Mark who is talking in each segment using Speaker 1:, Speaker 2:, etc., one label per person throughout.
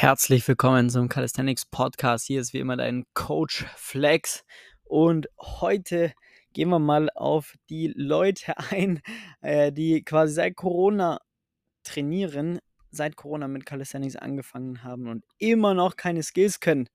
Speaker 1: Herzlich willkommen zum Calisthenics Podcast. Hier ist wie immer dein Coach Flex und heute gehen wir mal auf die Leute ein, äh, die quasi seit Corona trainieren, seit Corona mit Calisthenics angefangen haben und immer noch keine Skills können.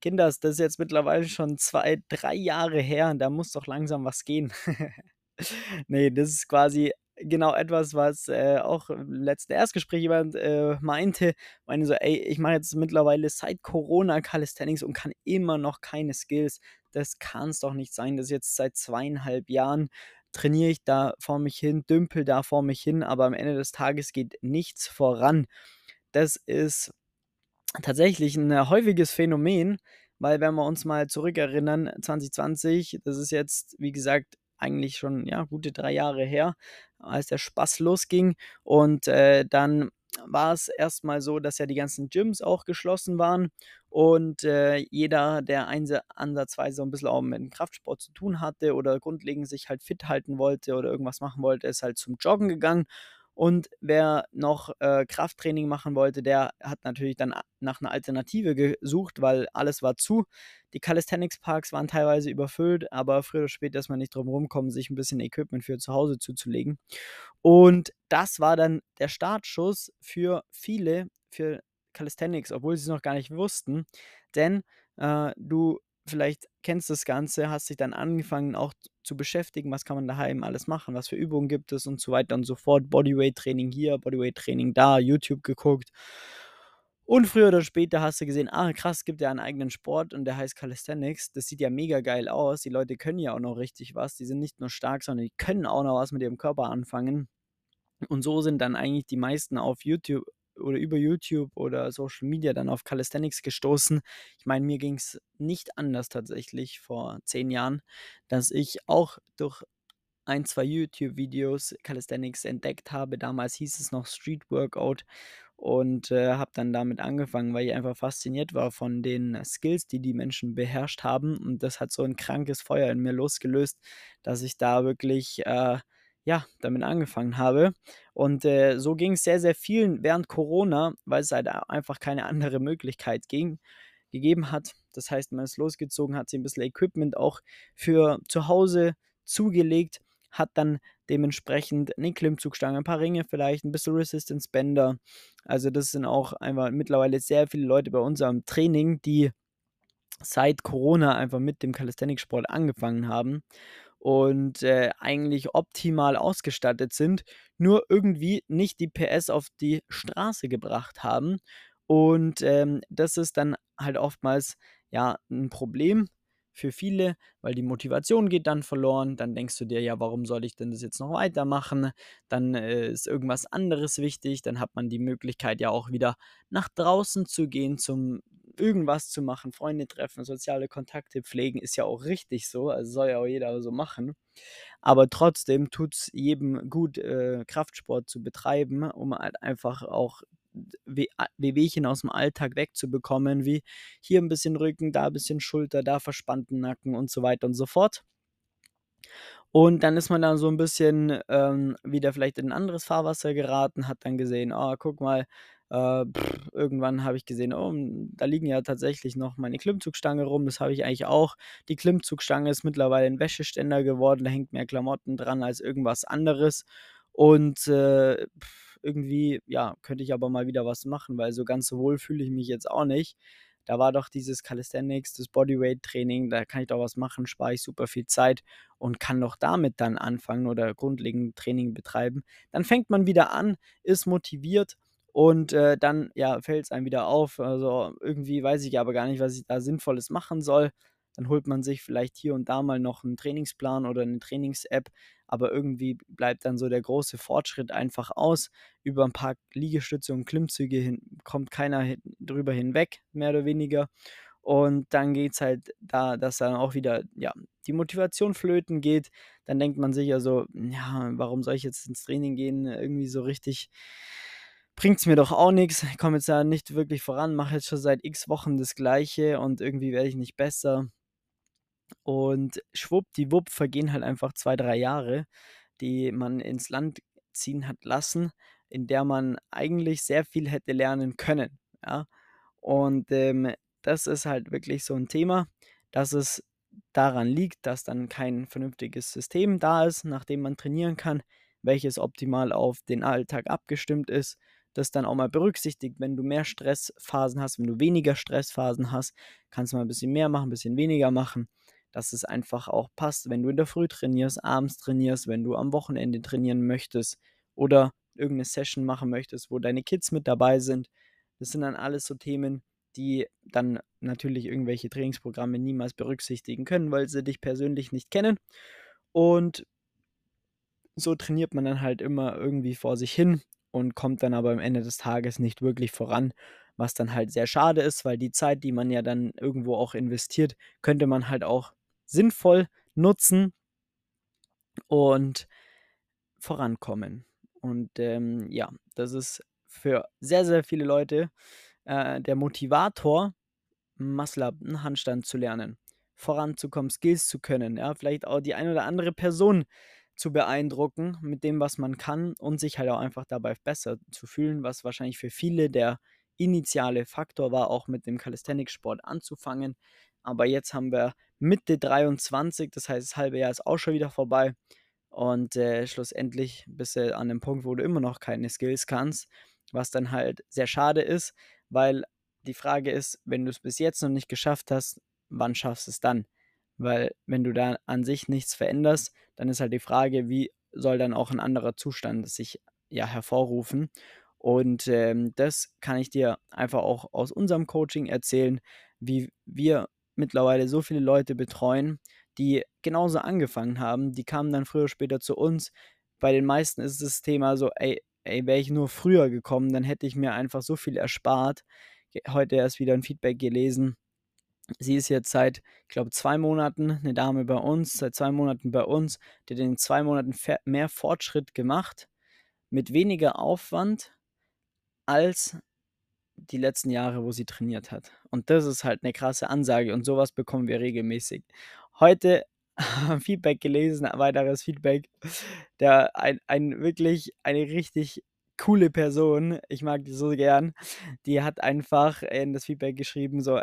Speaker 1: Kinders, das ist jetzt mittlerweile schon zwei, drei Jahre her, da muss doch langsam was gehen. nee, das ist quasi genau etwas, was äh, auch im letzten Erstgespräch jemand äh, meinte. Meine so, ey, ich mache jetzt mittlerweile seit Corona Calisthenics und kann immer noch keine Skills. Das kann es doch nicht sein. Das ist jetzt seit zweieinhalb Jahren trainiere ich da vor mich hin, dümpel da vor mich hin, aber am Ende des Tages geht nichts voran. Das ist tatsächlich ein äh, häufiges Phänomen, weil wenn wir uns mal zurückerinnern, 2020, das ist jetzt, wie gesagt, eigentlich schon ja, gute drei Jahre her, als der Spaß losging. Und äh, dann war es erstmal so, dass ja die ganzen Gyms auch geschlossen waren und äh, jeder, der ansatzweise so ein bisschen auch mit dem Kraftsport zu tun hatte oder grundlegend sich halt fit halten wollte oder irgendwas machen wollte, ist halt zum Joggen gegangen und wer noch äh, Krafttraining machen wollte, der hat natürlich dann nach einer Alternative gesucht, weil alles war zu. Die Calisthenics-Parks waren teilweise überfüllt, aber früher oder später ist man nicht drum rumkommen, sich ein bisschen Equipment für zu Hause zuzulegen. Und das war dann der Startschuss für viele, für Calisthenics, obwohl sie es noch gar nicht wussten. Denn äh, du vielleicht kennst das Ganze, hast dich dann angefangen auch zu beschäftigen, was kann man daheim alles machen, was für Übungen gibt es und so weiter und so fort. Bodyweight-Training hier, Bodyweight-Training da, YouTube geguckt. Und früher oder später hast du gesehen, ah krass, gibt ja einen eigenen Sport und der heißt Calisthenics. Das sieht ja mega geil aus. Die Leute können ja auch noch richtig was. Die sind nicht nur stark, sondern die können auch noch was mit ihrem Körper anfangen. Und so sind dann eigentlich die meisten auf YouTube oder über YouTube oder Social Media dann auf Calisthenics gestoßen. Ich meine, mir ging es nicht anders tatsächlich vor zehn Jahren, dass ich auch durch ein, zwei YouTube-Videos Calisthenics entdeckt habe. Damals hieß es noch Street Workout und äh, habe dann damit angefangen, weil ich einfach fasziniert war von den Skills, die die Menschen beherrscht haben. Und das hat so ein krankes Feuer in mir losgelöst, dass ich da wirklich äh, ja, damit angefangen habe. Und äh, so ging es sehr, sehr vielen während Corona, weil es halt einfach keine andere Möglichkeit ging, gegeben hat. Das heißt, man ist losgezogen, hat sich ein bisschen Equipment auch für zu Hause zugelegt, hat dann dementsprechend eine Klimmzugstange, ein paar Ringe vielleicht, ein bisschen Resistance Bänder. Also das sind auch einfach mittlerweile sehr viele Leute bei unserem Training, die seit Corona einfach mit dem Calisthenics-Sport angefangen haben und äh, eigentlich optimal ausgestattet sind, nur irgendwie nicht die PS auf die Straße gebracht haben. Und ähm, das ist dann halt oftmals ja ein Problem für viele, weil die Motivation geht dann verloren. Dann denkst du dir, ja, warum soll ich denn das jetzt noch weitermachen? Dann äh, ist irgendwas anderes wichtig. Dann hat man die Möglichkeit ja auch wieder nach draußen zu gehen, zum irgendwas zu machen, Freunde treffen, soziale Kontakte pflegen, ist ja auch richtig so, also soll ja auch jeder so machen. Aber trotzdem tut es jedem gut, äh, Kraftsport zu betreiben, um halt einfach auch Wehwehchen aus dem Alltag wegzubekommen, wie hier ein bisschen Rücken, da ein bisschen Schulter, da verspannten Nacken und so weiter und so fort. Und dann ist man dann so ein bisschen ähm, wieder vielleicht in ein anderes Fahrwasser geraten, hat dann gesehen, oh, guck mal, äh, pff, irgendwann habe ich gesehen, oh, da liegen ja tatsächlich noch meine Klimmzugstange rum. Das habe ich eigentlich auch. Die Klimmzugstange ist mittlerweile ein Wäscheständer geworden. Da hängt mehr Klamotten dran als irgendwas anderes. Und äh, pff, irgendwie, ja, könnte ich aber mal wieder was machen, weil so ganz so wohl fühle ich mich jetzt auch nicht. Da war doch dieses Calisthenics, das Bodyweight-Training, da kann ich doch was machen, spare ich super viel Zeit und kann doch damit dann anfangen oder grundlegend Training betreiben. Dann fängt man wieder an, ist motiviert und äh, dann, ja, fällt es einem wieder auf. Also irgendwie weiß ich aber gar nicht, was ich da Sinnvolles machen soll. Dann holt man sich vielleicht hier und da mal noch einen Trainingsplan oder eine Trainings-App, aber irgendwie bleibt dann so der große Fortschritt einfach aus. Über ein paar Liegestütze und Klimmzüge hin, kommt keiner hin, drüber hinweg, mehr oder weniger. Und dann geht es halt da, dass dann auch wieder, ja, die Motivation flöten geht. Dann denkt man sich ja so, ja, warum soll ich jetzt ins Training gehen? Irgendwie so richtig bringt es mir doch auch nichts. Ich komme jetzt ja nicht wirklich voran, mache jetzt schon seit x Wochen das Gleiche und irgendwie werde ich nicht besser. Und schwuppdiwupp vergehen halt einfach zwei, drei Jahre, die man ins Land ziehen hat lassen, in der man eigentlich sehr viel hätte lernen können. Ja? Und, ähm, das ist halt wirklich so 'n Thema, dass es daran liegt, dass dann kein vernünftiges System da ist, nach dem man trainieren kann, welches optimal auf den Alltag abgestimmt ist. Das dann auch mal berücksichtigt, wenn du mehr Stressphasen hast, wenn du weniger Stressphasen hast, kannst du mal 'n bisschen mehr machen, bisschen weniger machen, dass es einfach auch passt, wenn du in der Früh trainierst, abends trainierst, wenn du am Wochenende trainieren möchtest oder irgend 'ne Session machen möchtest, wo deine Kids mit dabei sind. Das sind dann alles so Themen, die dann natürlich irgendwelche Trainingsprogramme niemals berücksichtigen können, weil sie dich persönlich nicht kennen. Und so trainiert man dann halt immer irgendwie vor sich hin und kommt dann aber am Ende des Tages nicht wirklich voran, was dann halt sehr schade ist, weil die Zeit, die man ja dann irgendwo auch investiert, könnte man halt auch sinnvoll nutzen und vorankommen. Und, ähm, ja, das ist für sehr, sehr viele Leute, äh, der Motivator, Muscle-up, 'n Handstand zu lernen, voranzukommen, Skills zu können, ja, vielleicht auch die eine oder andere Person zu beeindrucken mit dem, was man kann und sich halt auch einfach dabei besser zu fühlen, was wahrscheinlich für viele der initiale Faktor war, auch mit dem Calisthenics-Sport anzufangen. Aber jetzt haben wir Mitte 23, das heißt, das halbe Jahr ist auch schon wieder vorbei und, äh, schlussendlich bist du an 'nem Punkt, wo du immer noch keine Skills kannst, was dann halt sehr schade ist, weil die Frage ist, wenn du's bis jetzt noch nicht geschafft hast, wann schaffst du's dann? Weil wenn du da an sich nichts veränderst, dann ist halt die Frage, wie soll dann auch 'n anderer Zustand sich, ja, hervorrufen? Und, ähm, das kann ich dir einfach auch aus unserem Coaching erzählen, wie wir mittlerweile so viele Leute betreuen, die genauso angefangen haben. Die kamen dann früher oder später zu uns. Bei den meisten ist das Thema so: „Ey ey, wäre ich nur früher gekommen, dann hätte ich mir einfach so viel erspart.“ Ge heute erst wieder 'n Feedback gelesen. Sie ist jetzt seit, ich glaube, 2 Monaten 'ne Dame bei uns, seit 2 Monaten bei uns. Die hat in 2 Monaten mehr Fortschritt gemacht mit weniger Aufwand als die letzten Jahre, wo sie trainiert hat. Und das ist halt 'ne krasse Ansage und so was bekommen wir regelmäßig. Heute Feedback gelesen, weiteres Feedback, der ein ein wirklich eine richtig coole Person, ich mag die so gern, die hat einfach in das Feedback geschrieben, so,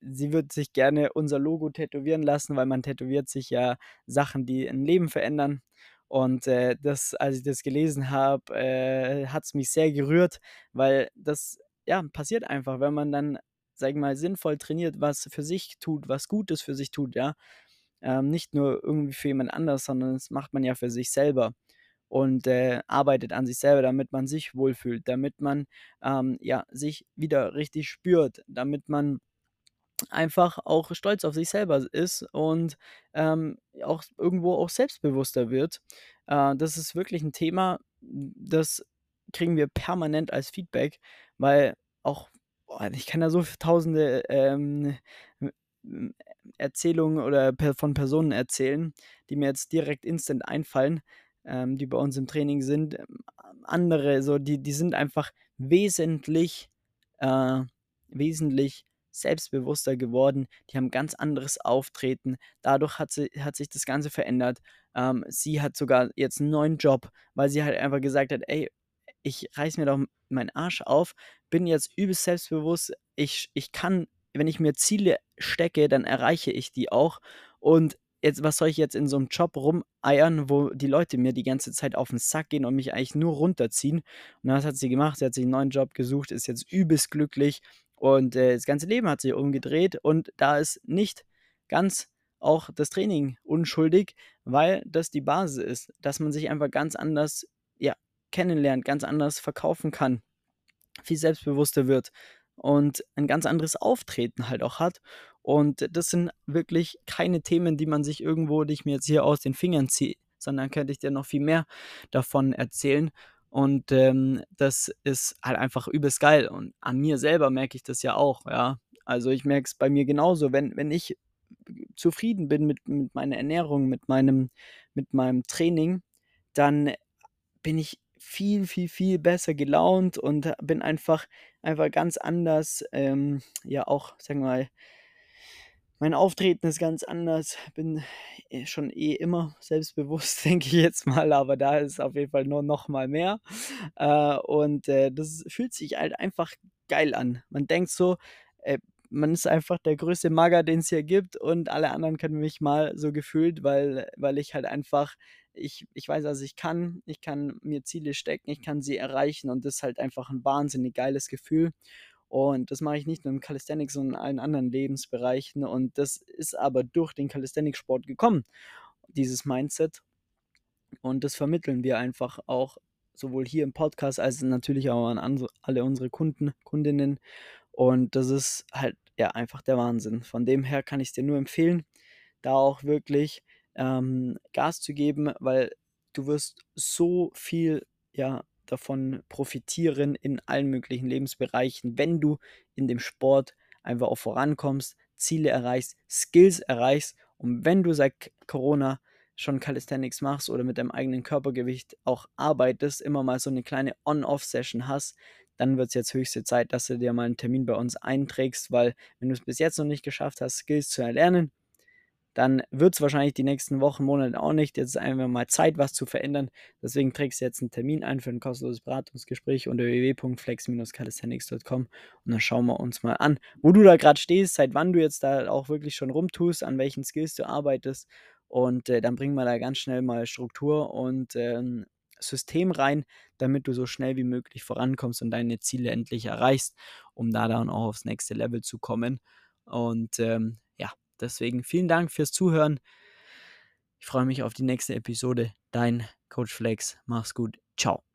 Speaker 1: sie würde sich gerne unser Logo tätowieren lassen, weil man tätowiert sich ja Sachen, die 'n Leben verändern. Und, äh, das als ich das gelesen habe, äh, hat's mich sehr gerührt, weil das, ja, passiert einfach, wenn man dann, sage ich mal, sinnvoll trainiert, was für sich tut, was Gutes für sich tut, ja, ähm, nicht nur irgendwie für jemand anders, sondern das macht man ja für sich selber und, äh, arbeitet an sich selber, damit man sich wohlfühlt, damit man, ähm, ja, sich wieder richtig spürt, damit man einfach auch stolz auf sich selber ist und, ähm, auch irgendwo auch selbstbewusster wird. Äh, das ist wirklich 'n Thema, das kriegen wir permanent als Feedback, weil auch boah, ich kann da so Tausende, ähm, Erzählungen oder von Personen erzählen, die mir jetzt direkt instant einfallen, ähm, die bei uns im Training sind. Ähm, andere so, die die sind einfach wesentlich äh, wesentlich selbstbewusster geworden. Die haben ganz anderes Auftreten. Dadurch hat si hat sich das Ganze verändert. Ähm, sie hat sogar jetzt 'n neuen Job, weil sie halt einfach gesagt hat: „Ey, ich reiße mir doch meinen Arsch auf, bin jetzt übelst selbstbewusst. Ich ich kann wenn ich mir Ziele stecke, dann erreiche ich die auch. Und jetzt was soll ich jetzt in so 'nem Job rumeiern, wo die Leute mir die ganze Zeit auf 'n Sack gehen und mich eigentlich nur runterziehen?“ Und was hat sie gemacht? Sie hat sich 'n neuen Job gesucht, ist jetzt übelst glücklich und, äh, das ganze Leben hat sich umgedreht und da ist nicht ganz auch das Training unschuldig, weil das die Basis ist, dass man sich einfach ganz anders, ja, kennenlernt, ganz anders verkaufen kann, viel selbstbewusster wird und 'n ganz anderes Auftreten halt auch hat. Und das sind wirklich keine Themen, die man sich irgendwo die ich mir jetzt hier aus den Fingern ziehe, sondern könnte ich dir noch viel mehr davon erzählen. Und, ähm, das ist halt einfach übelst geil und an mir selber merke ich das ja auch, ja. Also, ich merke es bei mir genauso, wenn wenn ich zufrieden bin mit mit meiner Ernährung, mit meinem mit meinem Training, dann bin ich viel, viel, viel besser gelaunt und bin einfach einfach ganz anders, ähm, ja auch, sagen wir mal mein Auftreten ist ganz anders. Bin äh, schon eh immer selbstbewusst, denke ich jetzt mal, aber da ist auf jeden Fall nur noch mal mehr. Äh, und, äh, das fühlt sich halt einfach geil an. Man denkt so, äh, man ist einfach der größte Mager, den es hier gibt und alle anderen kennen mich mal so gefühlt, weil weil ich halt einfach ich ich weiß, was ich kann. Ich kann mir Ziele stecken, ich kann sie erreichen und das ist halt einfach ein wahnsinnig geiles Gefühl. Und das mache ich nicht nur im Calisthenics, sondern in allen anderen Lebensbereichen. Und das ist aber durch den Calisthenics-Sport gekommen, dieses Mindset. Und das vermitteln wir einfach auch sowohl hier im Podcast als natürlich auch an alle unsere Kunden, Kundinnen. Und das ist halt ja einfach der Wahnsinn. Von dem her kann ich es dir nur empfehlen, da auch wirklich ähm, Gas zu geben, weil du wirst so viel ja davon profitieren in allen möglichen Lebensbereichen, wenn du in dem Sport einfach auch vorankommst, Ziele erreichst, Skills erreichst. Und wenn du seit Corona schon Calisthenics machst oder mit deinem eigenen Körpergewicht auch arbeitest, immer mal so eine kleine On-Off-Session hast, dann wird es jetzt höchste Zeit, dass du dir mal einen Termin bei uns einträgst, weil wenn du es bis jetzt noch nicht geschafft hast, Skills zu erlernen, dann wird es wahrscheinlich die nächsten Wochen, Monate auch nicht. Jetzt ist einfach mal Zeit, was zu verändern. Deswegen trägst du jetzt einen Termin ein für ein kostenloses Beratungsgespräch unter www.flex-calisthenics.com und dann schauen wir uns mal an, wo du da gerade stehst, seit wann du jetzt da auch wirklich schon rumtust, an welchen Skills du arbeitest und äh, dann bringen wir da ganz schnell mal Struktur und ähm, System rein, damit du so schnell wie möglich vorankommst und deine Ziele endlich erreichst, um da dann auch aufs nächste Level zu kommen. Und ähm, ja, Deswegen vielen Dank fürs Zuhören. Ich freue mich auf die nächste Episode. Dein Coach Flex. Mach's gut. Ciao.